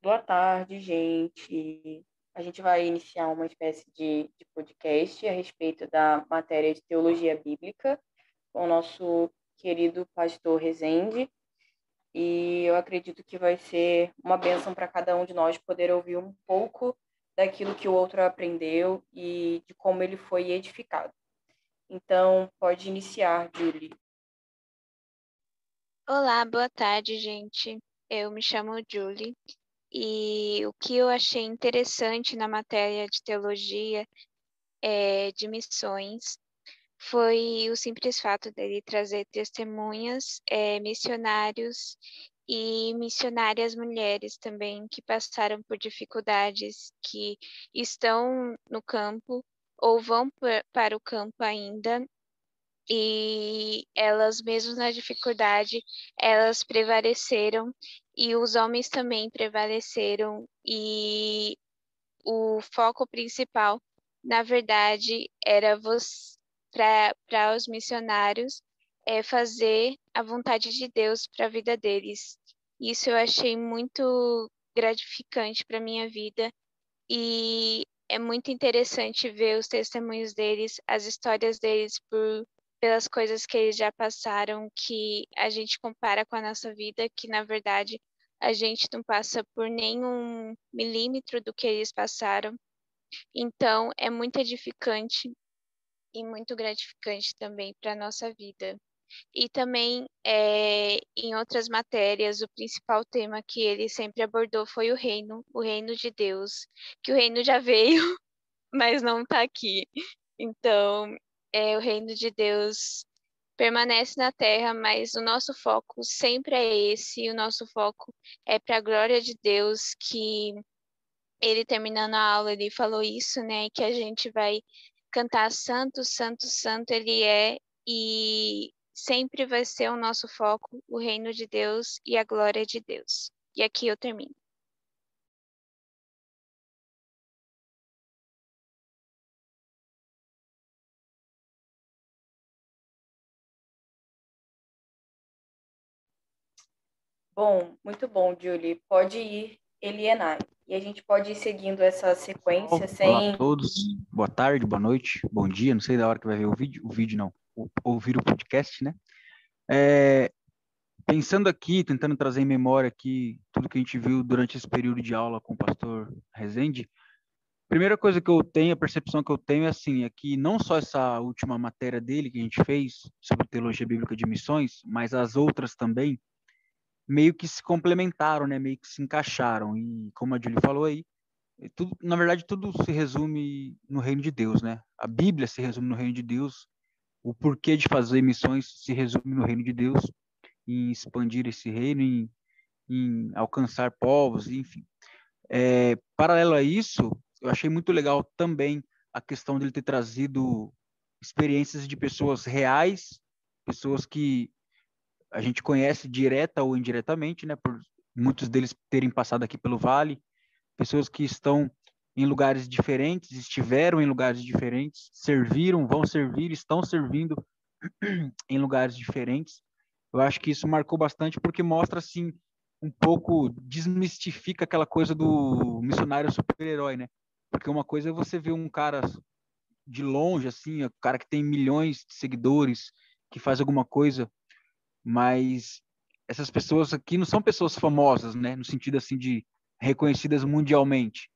Boa tarde, gente. A gente vai iniciar uma espécie de, de, podcast a respeito da matéria de teologia bíblica com o nosso querido pastor Rezende. E eu acredito que vai ser uma bênção para cada um de nós poder ouvir um pouco daquilo que o outro aprendeu e de como ele foi edificado. Então, pode iniciar, Julie. Olá, boa tarde, gente. Eu me chamo Julie e o que eu achei interessante na matéria de teologia é, de missões foi o simples fato dele trazer testemunhas, é, missionários e missionárias mulheres também que passaram por dificuldades, que estão no campo ou vão para o campo ainda e elas, mesmo na dificuldade, elas prevaleceram e os homens também prevaleceram e o foco principal, na verdade, era para os missionários é fazer a vontade de Deus para a vida deles. Isso eu achei muito gratificante para minha vida e é muito interessante ver os testemunhos deles, as histórias deles por pelas coisas que eles já passaram, que a gente compara com a nossa vida, que na verdade a gente não passa por nenhum milímetro do que eles passaram. Então, é muito edificante e muito gratificante também para a nossa vida. E também, é, em outras matérias, o principal tema que ele sempre abordou foi o reino, o reino de Deus, que o reino já veio, mas não está aqui. Então, é, o reino de Deus permanece na terra, mas o nosso foco sempre é esse, o nosso foco é para a glória de Deus, que ele terminando a aula, ele falou isso, né, que a gente vai cantar santo, santo, santo ele é e sempre vai ser o nosso foco, o reino de Deus e a glória de Deus. E aqui eu termino. Bom, muito bom, Julie. Pode ir, Elienay. E a gente pode ir seguindo essa sequência Olá, sem. Olá a todos, boa tarde, boa noite, bom dia, não sei da hora que vai ver o vídeo, o vídeo não, ouvir o podcast, né? É, pensando aqui, tentando trazer em memória aqui tudo que a gente viu durante esse período de aula com o pastor Rezende, primeira coisa que eu tenho, a percepção que eu tenho é assim, é que não só essa última matéria dele que a gente fez sobre teologia bíblica de missões, mas as outras também, meio que se complementaram, né? Meio que se encaixaram. E como a Julie falou aí, é tudo, na verdade, tudo se resume no reino de Deus, né? A Bíblia se resume no reino de Deus. O porquê de fazer missões se resume no reino de Deus, em expandir esse reino, em, em alcançar povos, enfim. É, paralelo a isso, eu achei muito legal também a questão dele ter trazido experiências de pessoas reais, pessoas que a gente conhece direta ou indiretamente, né, por muitos deles terem passado aqui pelo Vale, pessoas que estão em lugares diferentes, estiveram em lugares diferentes, serviram, vão servir, estão servindo em lugares diferentes. Eu acho que isso marcou bastante porque mostra assim um pouco desmistifica aquela coisa do missionário super-herói, né? Porque uma coisa é você ver um cara de longe assim, o cara que tem milhões de seguidores, que faz alguma coisa mas essas pessoas aqui não são pessoas famosas, né, no sentido assim de reconhecidas mundialmente,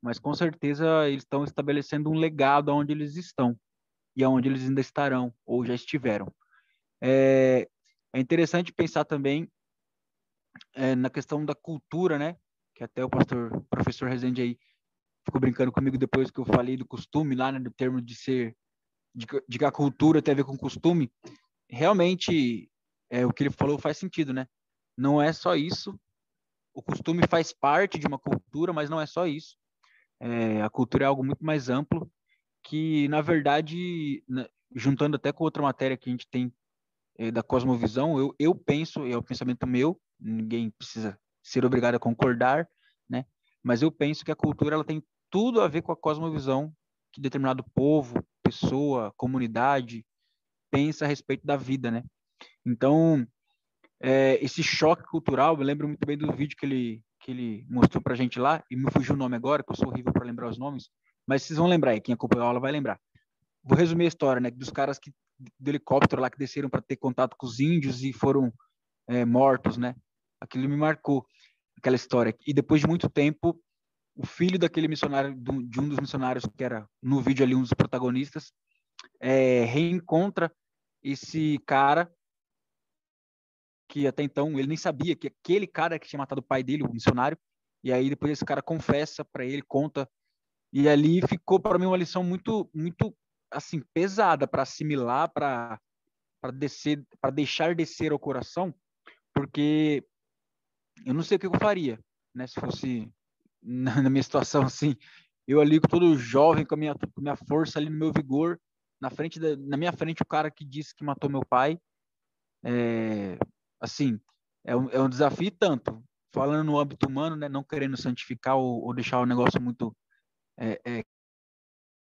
mas com certeza eles estão estabelecendo um legado aonde eles estão e aonde eles ainda estarão ou já estiveram. É, é interessante pensar também é, na questão da cultura, né, que até o pastor, professor Rezende aí ficou brincando comigo depois que eu falei do costume lá, né, do termo de ser de, de que a cultura tem a ver com costume. Realmente é, o que ele falou faz sentido, né? Não é só isso. O costume faz parte de uma cultura, mas não é só isso. É, a cultura é algo muito mais amplo que, na verdade, juntando até com outra matéria que a gente tem é, da cosmovisão, eu, eu penso, é o pensamento meu, ninguém precisa ser obrigado a concordar, né? Mas eu penso que a cultura ela tem tudo a ver com a cosmovisão que determinado povo, pessoa, comunidade pensa a respeito da vida, né? Então, é, esse choque cultural, eu lembro muito bem do vídeo que ele, que ele mostrou pra gente lá, e me fugiu o nome agora, que eu sou horrível para lembrar os nomes, mas vocês vão lembrar, e quem acompanhou a aula vai lembrar. Vou resumir a história, né, dos caras que do helicóptero lá que desceram para ter contato com os índios e foram é, mortos, né? Aquilo me marcou, aquela história. E depois de muito tempo, o filho daquele missionário, de um dos missionários que era no vídeo ali um dos protagonistas, é, reencontra esse cara que até então ele nem sabia que aquele cara que tinha matado o pai dele, o missionário, e aí depois esse cara confessa para ele, conta, e ali ficou para mim uma lição muito, muito assim pesada para assimilar, para para descer, para deixar descer ao coração, porque eu não sei o que eu faria, né? Se fosse na, minha situação assim, eu ali todo jovem, com a minha, com a minha força ali no meu vigor, na frente da, na minha frente o cara que disse que matou meu pai, é, assim, é um, é um desafio tanto, falando no âmbito humano, né? Não querendo santificar ou, ou deixar o negócio muito é, é,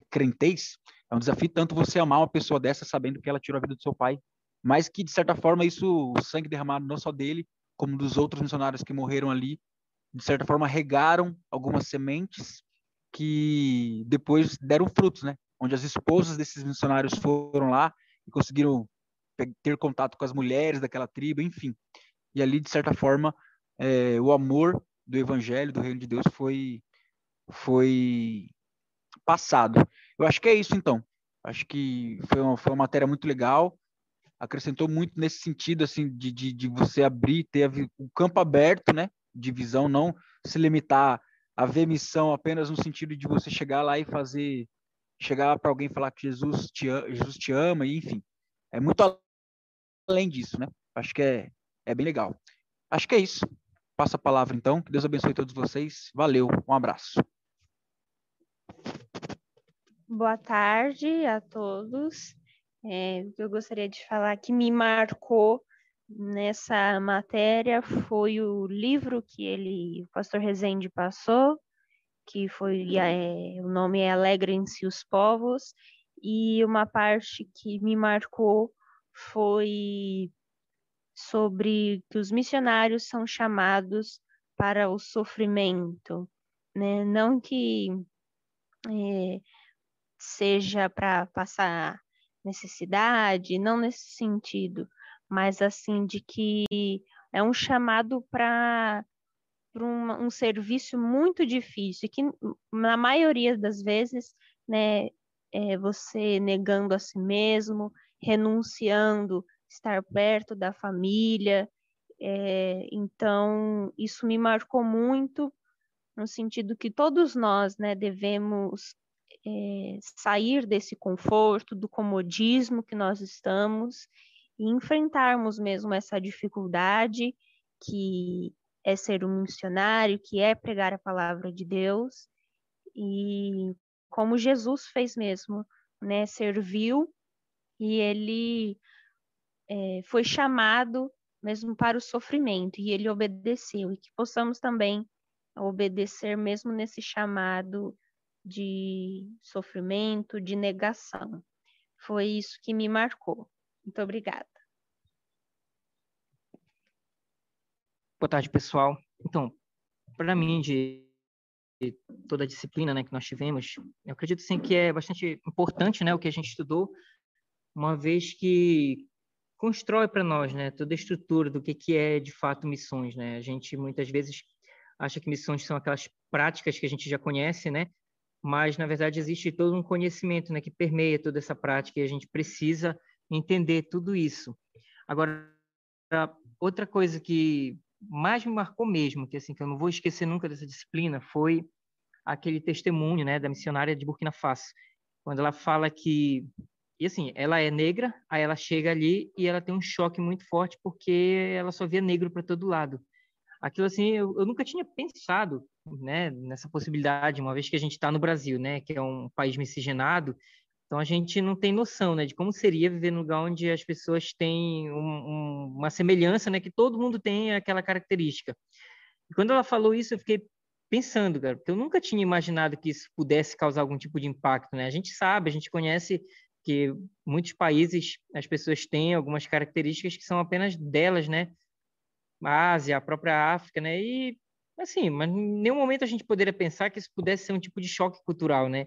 crentez, é um desafio tanto você amar uma pessoa dessa sabendo que ela tirou a vida do seu pai, mas que de certa forma isso, o sangue derramado não só dele, como dos outros missionários que morreram ali, de certa forma regaram algumas sementes que depois deram frutos, né? Onde as esposas desses missionários foram lá e conseguiram ter contato com as mulheres daquela tribo, enfim. E ali, de certa forma, é, o amor do evangelho, do reino de Deus foi foi passado. Eu acho que é isso, então. Acho que foi uma, foi uma matéria muito legal. Acrescentou muito nesse sentido, assim, de, de, de você abrir, ter o campo aberto, né? De visão, não se limitar a ver missão apenas no sentido de você chegar lá e fazer, chegar para alguém falar que Jesus te, Jesus te ama, e enfim. É muito além disso, né? Acho que é, é bem legal. Acho que é isso. Passa a palavra, então. Que Deus abençoe todos vocês. Valeu, um abraço. Boa tarde a todos. É, eu gostaria de falar que me marcou nessa matéria foi o livro que ele, o pastor Rezende passou, que foi é, o nome é Alegrem-se os povos, e uma parte que me marcou foi sobre que os missionários são chamados para o sofrimento, né? Não que é, seja para passar necessidade, não nesse sentido, mas assim de que é um chamado para um, um serviço muito difícil, que na maioria das vezes, né, é você negando a si mesmo, renunciando estar perto da família, é, então isso me marcou muito no sentido que todos nós, né, devemos é, sair desse conforto, do comodismo que nós estamos e enfrentarmos mesmo essa dificuldade que é ser um missionário, que é pregar a palavra de Deus e como Jesus fez mesmo, né, serviu e ele é, foi chamado mesmo para o sofrimento e ele obedeceu e que possamos também obedecer mesmo nesse chamado de sofrimento, de negação. Foi isso que me marcou. Muito obrigada. Boa tarde, pessoal. Então, para mim, de toda a disciplina né, que nós tivemos, eu acredito sim que é bastante importante né, o que a gente estudou, uma vez que constrói para nós né, toda a estrutura do que, que é de fato missões. Né? A gente muitas vezes acha que missões são aquelas práticas que a gente já conhece, né? mas na verdade existe todo um conhecimento né, que permeia toda essa prática e a gente precisa entender tudo isso. Agora, outra coisa que mais me marcou mesmo, que assim que eu não vou esquecer nunca dessa disciplina, foi aquele testemunho, né, da missionária de Burkina Faso, quando ela fala que e assim, ela é negra, aí ela chega ali e ela tem um choque muito forte porque ela só vê negro para todo lado. Aquilo assim, eu, eu nunca tinha pensado né, nessa possibilidade, uma vez que a gente está no Brasil, né, que é um país miscigenado, então a gente não tem noção, né, de como seria viver num lugar onde as pessoas têm um, um, uma semelhança, né, que todo mundo tem aquela característica. E quando ela falou isso, eu fiquei pensando, cara, porque eu nunca tinha imaginado que isso pudesse causar algum tipo de impacto, né? A gente sabe, a gente conhece que muitos países as pessoas têm algumas características que são apenas delas, né? A Ásia, a própria África, né? E Assim, mas em nenhum momento a gente poderia pensar que isso pudesse ser um tipo de choque cultural, né?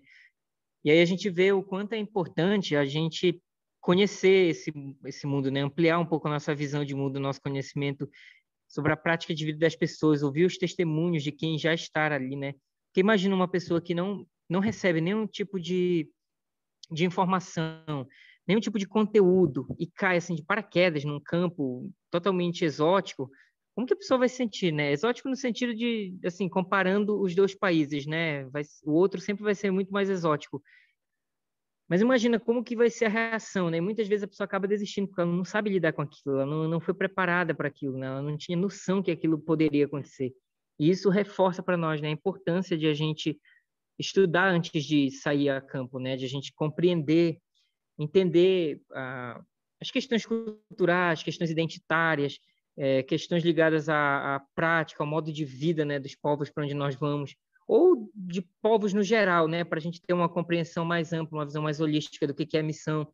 E aí a gente vê o quanto é importante a gente conhecer esse, esse mundo, né? Ampliar um pouco a nossa visão de mundo, nosso conhecimento sobre a prática de vida das pessoas, ouvir os testemunhos de quem já está ali, né? Porque imagina uma pessoa que não, não recebe nenhum tipo de, de informação, nenhum tipo de conteúdo e cai assim de paraquedas num campo totalmente exótico, como que a pessoa vai se sentir, né? Exótico no sentido de, assim, comparando os dois países, né? Vai, o outro sempre vai ser muito mais exótico. Mas imagina como que vai ser a reação, né? Muitas vezes a pessoa acaba desistindo porque ela não sabe lidar com aquilo, ela não, não foi preparada para aquilo, né? Ela não tinha noção que aquilo poderia acontecer. E isso reforça para nós, né, a importância de a gente estudar antes de sair a campo, né? De a gente compreender, entender ah, as questões culturais, questões identitárias, é, questões ligadas à, à prática, ao modo de vida, né, dos povos para onde nós vamos ou de povos no geral, né, para a gente ter uma compreensão mais ampla, uma visão mais holística do que, que é missão,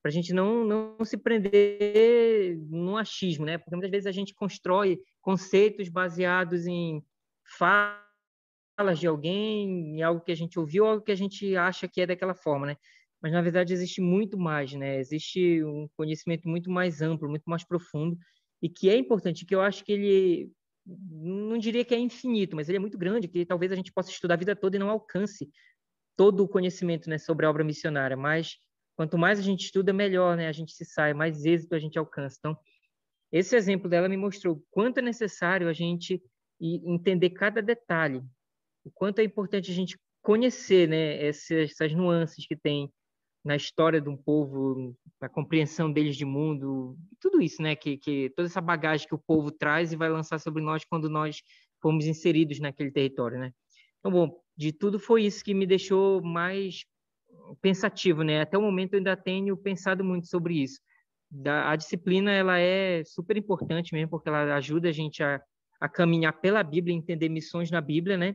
para a gente não, não se prender no achismo, né, porque muitas vezes a gente constrói conceitos baseados em falas de alguém, em algo que a gente ouviu, algo que a gente acha que é daquela forma, né, mas na verdade existe muito mais, né, existe um conhecimento muito mais amplo, muito mais profundo, e que é importante, que eu acho que ele não diria que é infinito, mas ele é muito grande, que talvez a gente possa estudar a vida toda e não alcance todo o conhecimento né, sobre a obra missionária. Mas quanto mais a gente estuda, melhor né, a gente se sai, mais êxito a gente alcança. Então, esse exemplo dela me mostrou quanto é necessário a gente entender cada detalhe, o quanto é importante a gente conhecer né, essas, essas nuances que tem na história de um povo, na compreensão deles de mundo, tudo isso, né? Que, que toda essa bagagem que o povo traz e vai lançar sobre nós quando nós fomos inseridos naquele território, né? Então, bom, de tudo foi isso que me deixou mais pensativo, né? Até o momento eu ainda tenho pensado muito sobre isso. Da, a disciplina ela é super importante mesmo porque ela ajuda a gente a, a caminhar pela Bíblia, entender missões na Bíblia, né?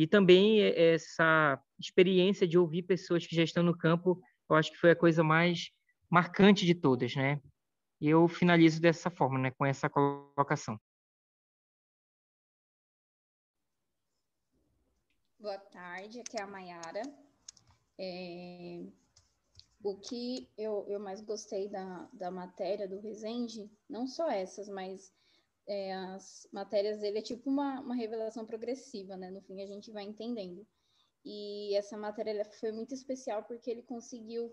E também essa experiência de ouvir pessoas que já estão no campo, eu acho que foi a coisa mais marcante de todas, né? E eu finalizo dessa forma, né, com essa colocação. Boa tarde, aqui é a Mayara. É... O que eu, eu mais gostei da, da matéria do Resende, não só essas, mas é, as matérias dele é tipo uma, uma revelação progressiva, né? No fim a gente vai entendendo. E essa matéria foi muito especial porque ele conseguiu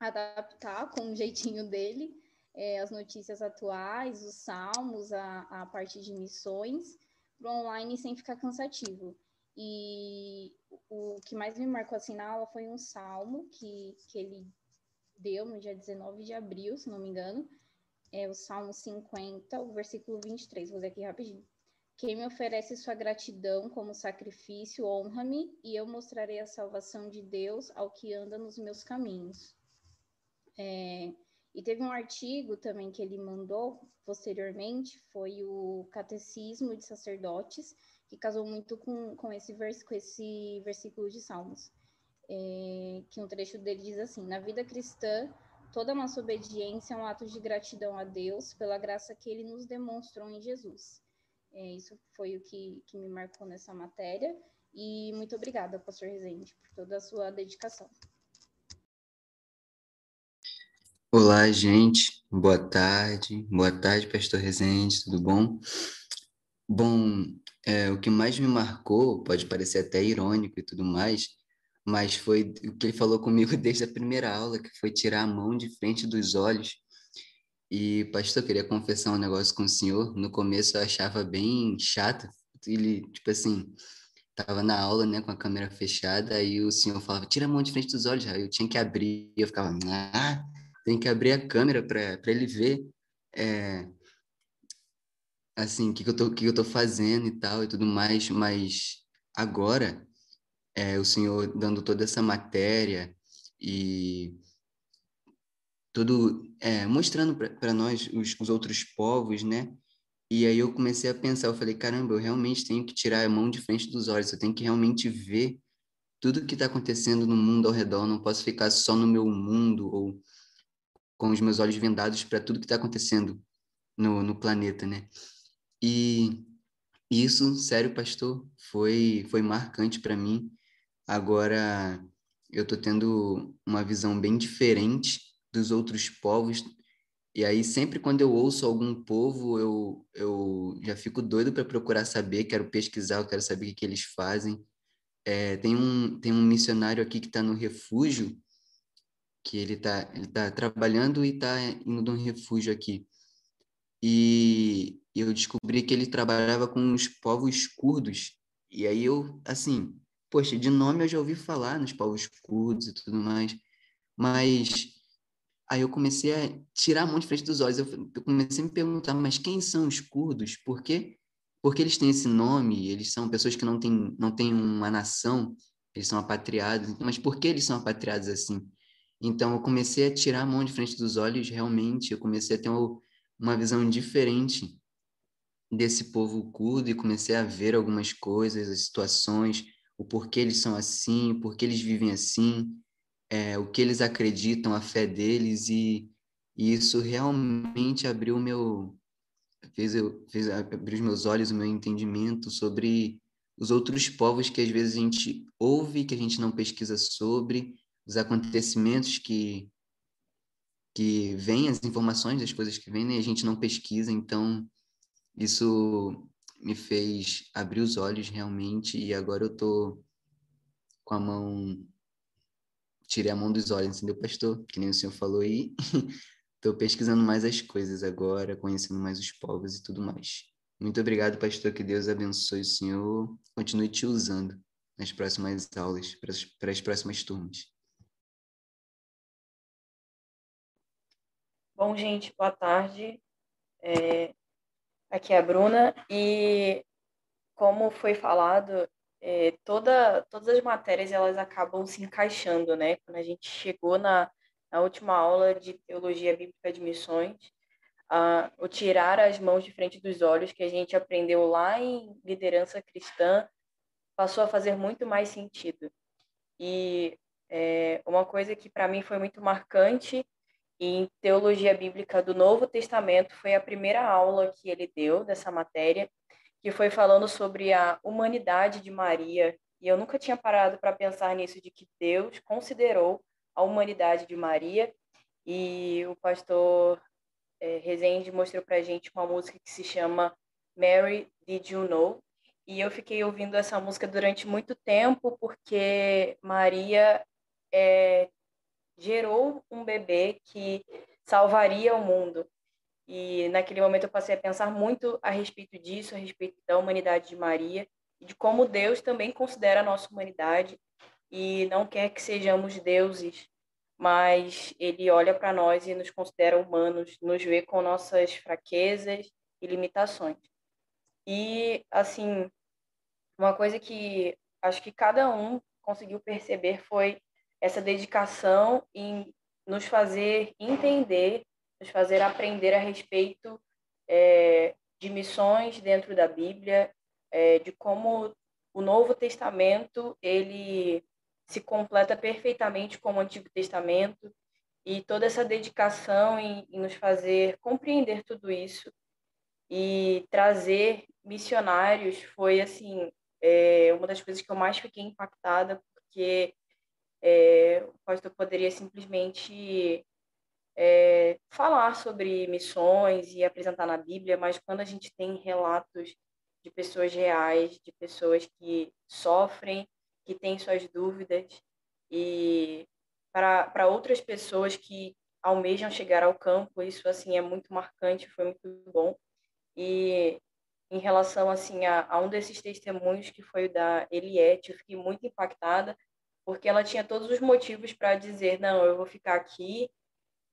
adaptar com o jeitinho dele é, as notícias atuais, os salmos, a, a parte de missões, para online sem ficar cansativo. E o que mais me marcou assim na aula foi um salmo que, que ele deu no dia 19 de abril, se não me engano, é o Salmo 50, o versículo 23, vou ler aqui rapidinho. Quem me oferece sua gratidão como sacrifício, honra-me, e eu mostrarei a salvação de Deus ao que anda nos meus caminhos. É, e teve um artigo também que ele mandou posteriormente, foi o Catecismo de Sacerdotes, que casou muito com, com, esse, vers, com esse versículo de Salmos. É, que um trecho dele diz assim: Na vida cristã, Toda nossa obediência é um ato de gratidão a Deus pela graça que ele nos demonstrou em Jesus. É, isso foi o que, que me marcou nessa matéria. E muito obrigada, pastor Rezende, por toda a sua dedicação. Olá, gente. Boa tarde. Boa tarde, pastor Rezende, tudo bom? Bom, é, o que mais me marcou, pode parecer até irônico e tudo mais, mas foi o que ele falou comigo desde a primeira aula, que foi tirar a mão de frente dos olhos. E, pastor, eu queria confessar um negócio com o senhor. No começo eu achava bem chato. Ele, tipo assim, tava na aula, né, com a câmera fechada, aí o senhor falava, tira a mão de frente dos olhos. Aí eu tinha que abrir, eu ficava, ah, tem que abrir a câmera para ele ver, é, assim, o que, que, eu tô, que eu tô fazendo e tal e tudo mais. Mas agora é, o senhor dando toda essa matéria e tudo é, mostrando para nós os, os, outros povos, né? E aí eu comecei a pensar, eu falei, caramba, eu realmente tenho que tirar a mão de frente dos olhos, eu tenho que realmente ver tudo que está acontecendo no mundo ao redor, não posso ficar só no meu mundo ou com os meus olhos vendados para tudo que está acontecendo no, no planeta, né? E isso, sério, pastor, foi, foi marcante para mim. Agora eu estou tendo uma visão bem diferente dos outros povos. E aí, sempre quando eu ouço algum povo, eu, eu já fico doido para procurar saber, quero pesquisar, eu quero saber o que, que eles fazem. É, tem, um, tem um missionário aqui que está no refúgio, que ele está ele tá trabalhando e está indo de um refúgio aqui. E eu descobri que ele trabalhava com os povos curdos. E aí eu, assim, poxa, de nome eu já ouvi falar nos povos curdos e tudo mais, mas aí eu comecei a tirar a mão de frente dos olhos. Eu, eu comecei a me perguntar, mas quem são os curdos? Por quê? Porque eles têm esse nome, eles são pessoas que não têm, não têm uma nação, eles são apatriados, mas por que eles são apatriados assim? Então eu comecei a tirar a mão de frente dos olhos, realmente, eu comecei a ter uma, uma visão diferente desse povo curdo e comecei a ver algumas coisas, as situações, o porquê eles são assim, o porquê eles vivem assim, é, o que eles acreditam, a fé deles e, e isso realmente abriu meu fez eu fez abrir os meus olhos, o meu entendimento sobre os outros povos que às vezes a gente ouve, que a gente não pesquisa sobre, os acontecimentos que que vêm, as informações das coisas que vêm, né, e a gente não pesquisa, então isso me fez abrir os olhos realmente e agora eu tô com a mão tirei a mão dos olhos, entendeu, pastor? Que nem o senhor falou aí. Estou pesquisando mais as coisas agora, conhecendo mais os povos e tudo mais. Muito obrigado, pastor. Que Deus abençoe o senhor. Continue te usando nas próximas aulas, para as, para as próximas turmas. Bom, gente, boa tarde. É, Aqui é a Bruna e como foi falado, é, toda, todas as matérias elas acabam se encaixando, né? Quando a gente chegou na, na última aula de Teologia Bíblica de Missões, o tirar as mãos de frente dos olhos que a gente aprendeu lá em liderança cristã passou a fazer muito mais sentido. E é, uma coisa que para mim foi muito marcante em Teologia Bíblica do Novo Testamento foi a primeira aula que ele deu dessa matéria, que foi falando sobre a humanidade de Maria. E eu nunca tinha parado para pensar nisso, de que Deus considerou a humanidade de Maria. E o pastor é, Rezende mostrou para a gente uma música que se chama Mary, Did You Know? E eu fiquei ouvindo essa música durante muito tempo, porque Maria é, gerou um bebê que salvaria o mundo. E naquele momento eu passei a pensar muito a respeito disso, a respeito da humanidade de Maria e de como Deus também considera a nossa humanidade e não quer que sejamos deuses, mas ele olha para nós e nos considera humanos, nos vê com nossas fraquezas e limitações. E assim, uma coisa que acho que cada um conseguiu perceber foi essa dedicação em nos fazer entender, nos fazer aprender a respeito é, de missões dentro da Bíblia, é, de como o Novo Testamento ele se completa perfeitamente com o Antigo Testamento e toda essa dedicação em, em nos fazer compreender tudo isso e trazer missionários foi assim é, uma das coisas que eu mais fiquei impactada porque é, o pastor poderia simplesmente é, falar sobre missões e apresentar na Bíblia, mas quando a gente tem relatos de pessoas reais, de pessoas que sofrem, que têm suas dúvidas, e para outras pessoas que almejam chegar ao campo, isso assim é muito marcante, foi muito bom. E em relação assim a, a um desses testemunhos que foi o da Eliette, eu fiquei muito impactada porque ela tinha todos os motivos para dizer: não, eu vou ficar aqui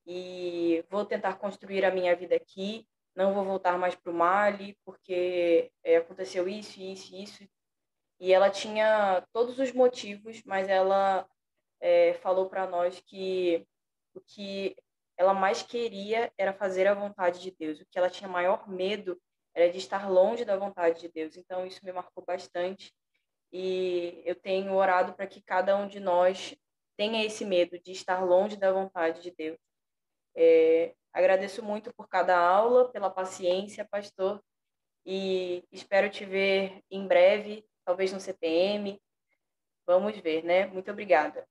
e vou tentar construir a minha vida aqui, não vou voltar mais para o Mali, porque é, aconteceu isso, isso, isso. E ela tinha todos os motivos, mas ela é, falou para nós que o que ela mais queria era fazer a vontade de Deus. O que ela tinha maior medo era de estar longe da vontade de Deus. Então, isso me marcou bastante. E eu tenho orado para que cada um de nós tenha esse medo de estar longe da vontade de Deus. É, agradeço muito por cada aula, pela paciência, pastor, e espero te ver em breve, talvez no CPM. Vamos ver, né? Muito obrigada.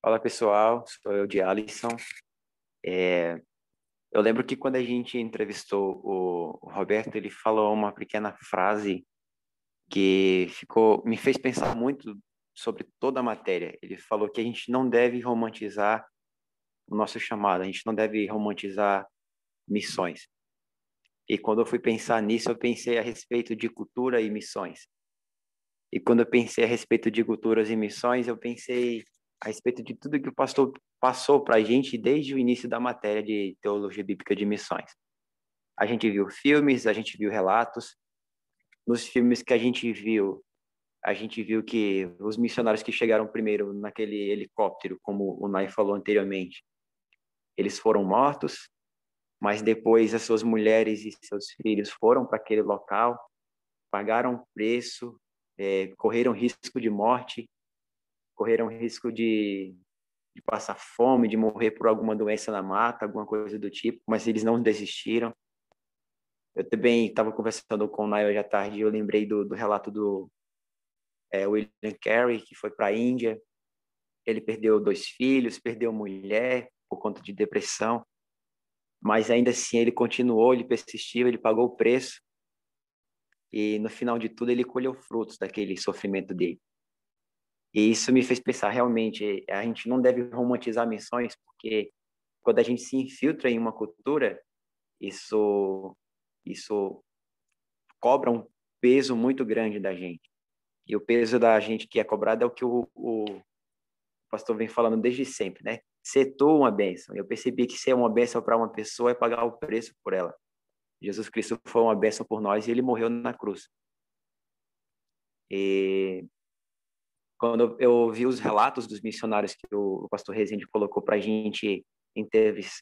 Fala pessoal, sou eu de Alisson. É, eu lembro que quando a gente entrevistou o, Roberto, ele falou uma pequena frase que ficou me fez pensar muito sobre toda a matéria. Ele falou que a gente não deve romantizar o nosso chamado, a gente não deve romantizar missões. E quando eu fui pensar nisso, eu pensei a respeito de cultura e missões. E quando eu pensei a respeito de culturas e missões, eu pensei a respeito de tudo que o pastor passou para a gente desde o início da matéria de teologia bíblica de missões. A gente viu filmes, a gente viu relatos. Nos filmes que a gente viu, a gente viu que os missionários que chegaram primeiro naquele helicóptero, como o Nai falou anteriormente, eles foram mortos, mas depois as suas mulheres e seus filhos foram para aquele local, pagaram preço, é, correram risco de morte correram risco de, de passar fome, de morrer por alguma doença na mata, alguma coisa do tipo, mas eles não desistiram. Eu também estava conversando com o Nayo hoje à tarde eu lembrei do, do relato do é, William Carey, que foi para a Índia. Ele perdeu dois filhos, perdeu mulher por conta de depressão, mas ainda assim ele continuou, ele persistiu, ele pagou o preço e no final de tudo ele colheu frutos daquele sofrimento dele. E isso me fez pensar realmente, a gente não deve romantizar missões, porque quando a gente se infiltra em uma cultura, isso isso cobra um peso muito grande da gente. E o peso da gente que é cobrado é o que o, o pastor vem falando desde sempre, né? Ser tu uma bênção. Eu percebi que ser uma bênção para uma pessoa é pagar o preço por ela. Jesus Cristo foi uma bênção por nós e ele morreu na cruz. E quando eu ouvi os relatos dos missionários que o pastor Rezende colocou para a gente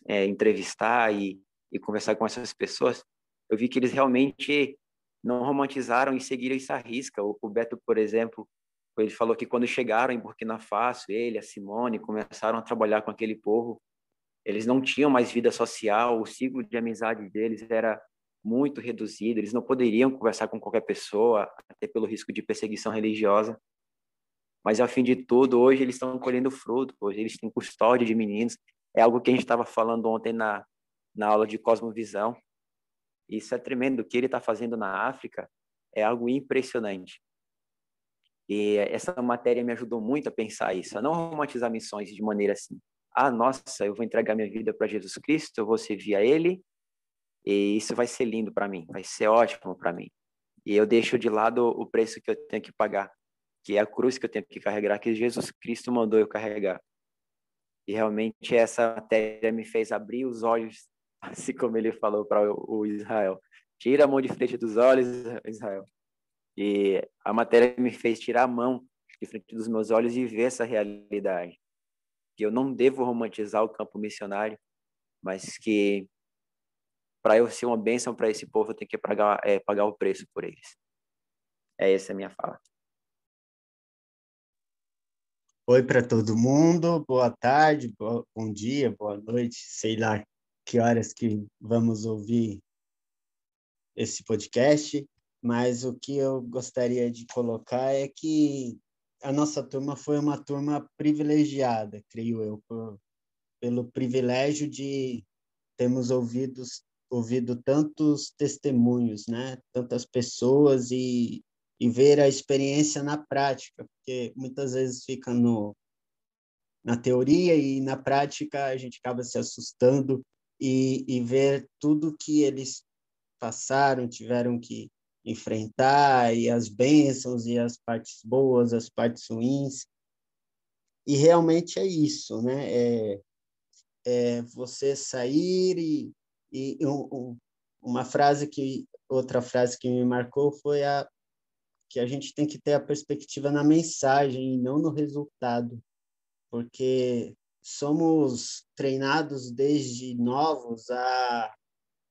é, entrevistar e, e conversar com essas pessoas, eu vi que eles realmente não romantizaram e seguiram essa risca. O, o Beto, por exemplo, ele falou que quando chegaram em Burkina Faso, ele, a Simone, começaram a trabalhar com aquele povo, eles não tinham mais vida social, o ciclo de amizade deles era muito reduzido, eles não poderiam conversar com qualquer pessoa, até pelo risco de perseguição religiosa. Mas, ao fim de tudo, hoje eles estão colhendo fruto, hoje eles têm custódia de meninos. É algo que a gente estava falando ontem na, na aula de Cosmovisão. Isso é tremendo. O que ele está fazendo na África é algo impressionante. E essa matéria me ajudou muito a pensar isso, a não romantizar missões de maneira assim. Ah, nossa, eu vou entregar minha vida para Jesus Cristo, eu vou servir a Ele, e isso vai ser lindo para mim, vai ser ótimo para mim. E eu deixo de lado o preço que eu tenho que pagar que é a cruz que eu tenho que carregar, que Jesus Cristo mandou eu carregar. E realmente essa matéria me fez abrir os olhos, assim como ele falou para o Israel. Tira a mão de frente dos olhos, Israel. E a matéria me fez tirar a mão de frente dos meus olhos e ver essa realidade. Que eu não devo romantizar o campo missionário, mas que para eu ser uma bênção para esse povo, eu tenho que pagar, é, pagar o preço por eles. É essa a minha fala. Oi para todo mundo, boa tarde, bom dia, boa noite, sei lá que horas que vamos ouvir esse podcast, mas o que eu gostaria de colocar é que a nossa turma foi uma turma privilegiada, creio eu, por, pelo privilégio de termos ouvido, ouvido tantos testemunhos, né? tantas pessoas e e ver a experiência na prática, porque muitas vezes fica no na teoria e na prática a gente acaba se assustando e, e ver tudo que eles passaram, tiveram que enfrentar e as bênçãos e as partes boas, as partes ruins. E realmente é isso, né? É, é você sair e, e um, uma frase que outra frase que me marcou foi a que a gente tem que ter a perspectiva na mensagem e não no resultado, porque somos treinados desde novos a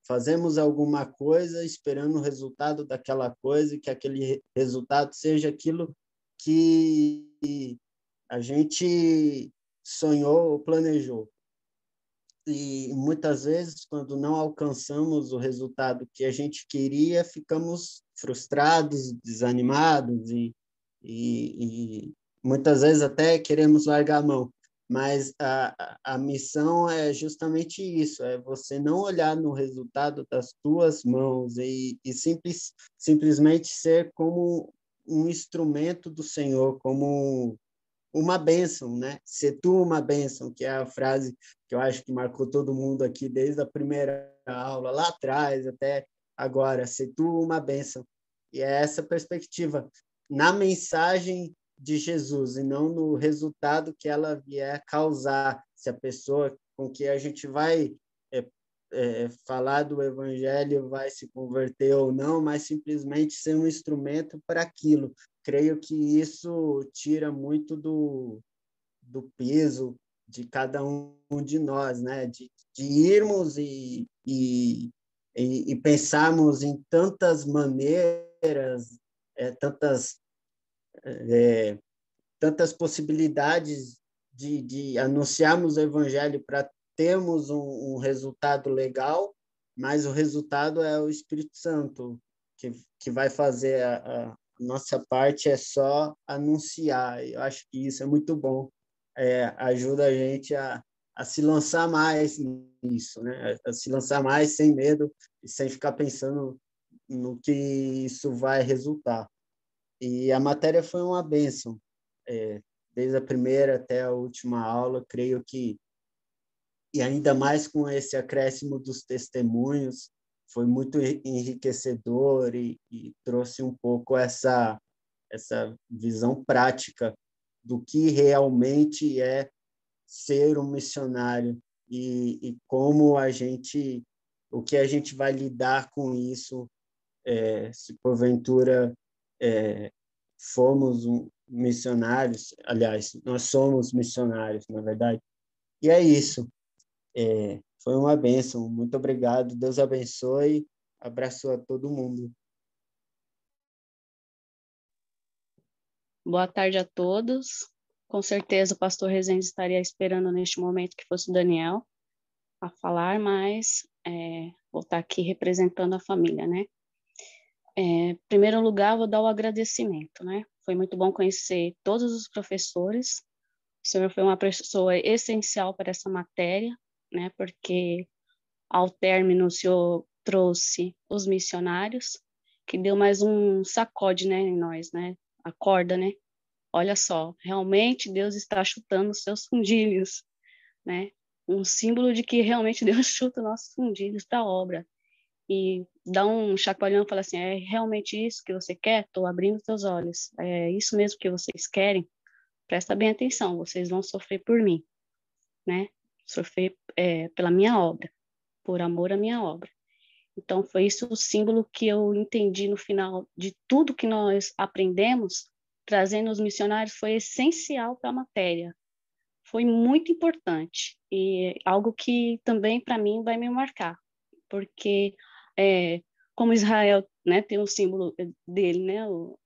fazemos alguma coisa esperando o resultado daquela coisa e que aquele resultado seja aquilo que a gente sonhou ou planejou. E muitas vezes, quando não alcançamos o resultado que a gente queria, ficamos frustrados, desanimados e, e, e muitas vezes até queremos largar a mão. Mas a, a missão é justamente isso: é você não olhar no resultado das tuas mãos e, e simples, simplesmente ser como um instrumento do Senhor, como uma bênção, né? Ser tu uma bênção, que é a frase que eu acho que marcou todo mundo aqui desde a primeira aula, lá atrás até agora, ser tu uma bênção. E é essa perspectiva. Na mensagem de Jesus e não no resultado que ela vier causar, se a pessoa com que a gente vai é, é, falar do evangelho vai se converter ou não, mas simplesmente ser um instrumento para aquilo. Creio que isso tira muito do, do peso de cada um de nós, né? De, de irmos e, e, e, pensarmos em tantas maneiras, é, tantas é, tantas possibilidades de, de anunciarmos o evangelho para termos um, um, resultado legal, mas o resultado é o Espírito Santo que, que vai fazer a, a nossa parte é só anunciar. Eu acho que isso é muito bom, é, ajuda a gente a, a se lançar mais nisso, né? A se lançar mais sem medo e sem ficar pensando no que isso vai resultar. E a matéria foi uma bênção, é, desde a primeira até a última aula, creio que, e ainda mais com esse acréscimo dos testemunhos, foi muito enriquecedor e, e trouxe um pouco essa, essa visão prática do que realmente é ser um missionário e, e como a gente, o que a gente vai lidar com isso, é, se porventura é, fomos um, missionários, aliás, nós somos missionários, na verdade. E é isso. É, foi uma bênção. Muito obrigado. Deus abençoe. Abraço a todo mundo. Boa tarde a todos. Com certeza o pastor Rezende estaria esperando neste momento que fosse o Daniel a falar, mas é, vou estar aqui representando a família, né? É, em primeiro lugar, vou dar o agradecimento, né? Foi muito bom conhecer todos os professores. O senhor foi uma pessoa essencial para essa matéria, né? Porque ao término o senhor trouxe os missionários, que deu mais um sacode, né, em nós, né? Acorda, né? Olha só, realmente Deus está chutando os seus fundilhos, né? Um símbolo de que realmente Deus chuta nossos fundilhos para a obra e dá um chacoalhão e fala assim, é realmente isso que você quer? Estou abrindo seus olhos. É isso mesmo que vocês querem? Presta bem atenção, vocês vão sofrer por mim, né? Sofrer é, pela minha obra, por amor à minha obra. Então, foi isso o símbolo que eu entendi no final de tudo que nós aprendemos, trazendo os missionários, foi essencial para a matéria. Foi muito importante e algo que também, para mim, vai me marcar, porque é, como Israel né, tem o símbolo dele, né, o,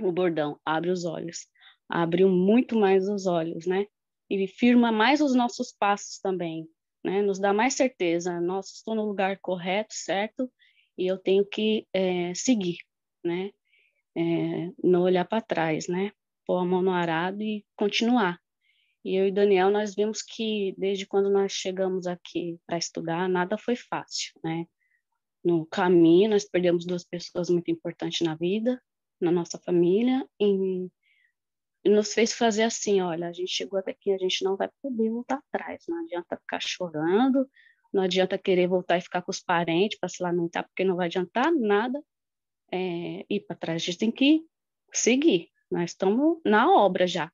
o bordão, abre os olhos, abriu muito mais os olhos, né, e firma mais os nossos passos também, né, nos dá mais certeza, nós estou no lugar correto, certo, e eu tenho que é, seguir, né, é, não olhar para trás, né, pôr a mão no arado e continuar. E eu e Daniel, nós vimos que desde quando nós chegamos aqui para estudar, nada foi fácil, né? no caminho, nós perdemos duas pessoas muito importantes na vida, na nossa família, e, e nos fez fazer assim, olha, a gente chegou até aqui, a gente não vai poder voltar atrás, não adianta ficar chorando, não adianta querer voltar e ficar com os parentes para se lamentar, porque não vai adiantar nada é, ir para trás, a gente tem que seguir, nós estamos na obra já.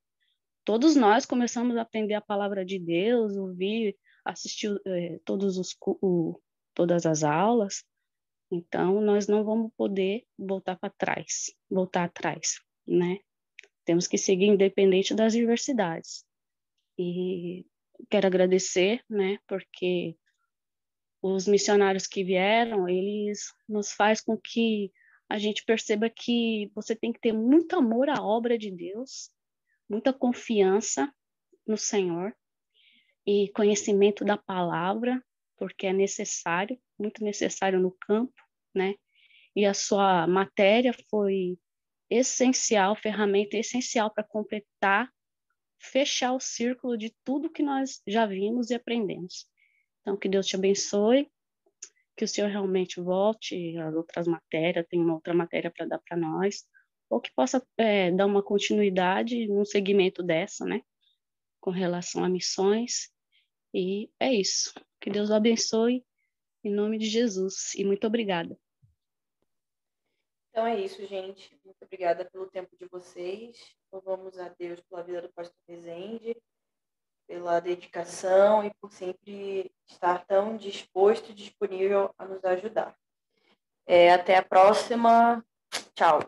Todos nós começamos a aprender a palavra de Deus, ouvir, assistir é, todos os, o, todas as aulas, então, nós não vamos poder voltar para trás, voltar atrás, né? Temos que seguir independente das diversidades. E quero agradecer, né, porque os missionários que vieram, eles nos faz com que a gente perceba que você tem que ter muito amor à obra de Deus, muita confiança no Senhor e conhecimento da palavra, porque é necessário, muito necessário no campo, né? E a sua matéria foi essencial, ferramenta essencial para completar, fechar o círculo de tudo que nós já vimos e aprendemos. Então, que Deus te abençoe, que o Senhor realmente volte às outras matérias, tem uma outra matéria para dar para nós, ou que possa é, dar uma continuidade no segmento dessa, né, com relação a missões. E é isso. Que Deus o abençoe, em nome de Jesus. E muito obrigada. Então é isso, gente. Muito obrigada pelo tempo de vocês. Louvamos a Deus pela vida do pastor Rezende, pela dedicação e por sempre estar tão disposto e disponível a nos ajudar. É, até a próxima. Tchau.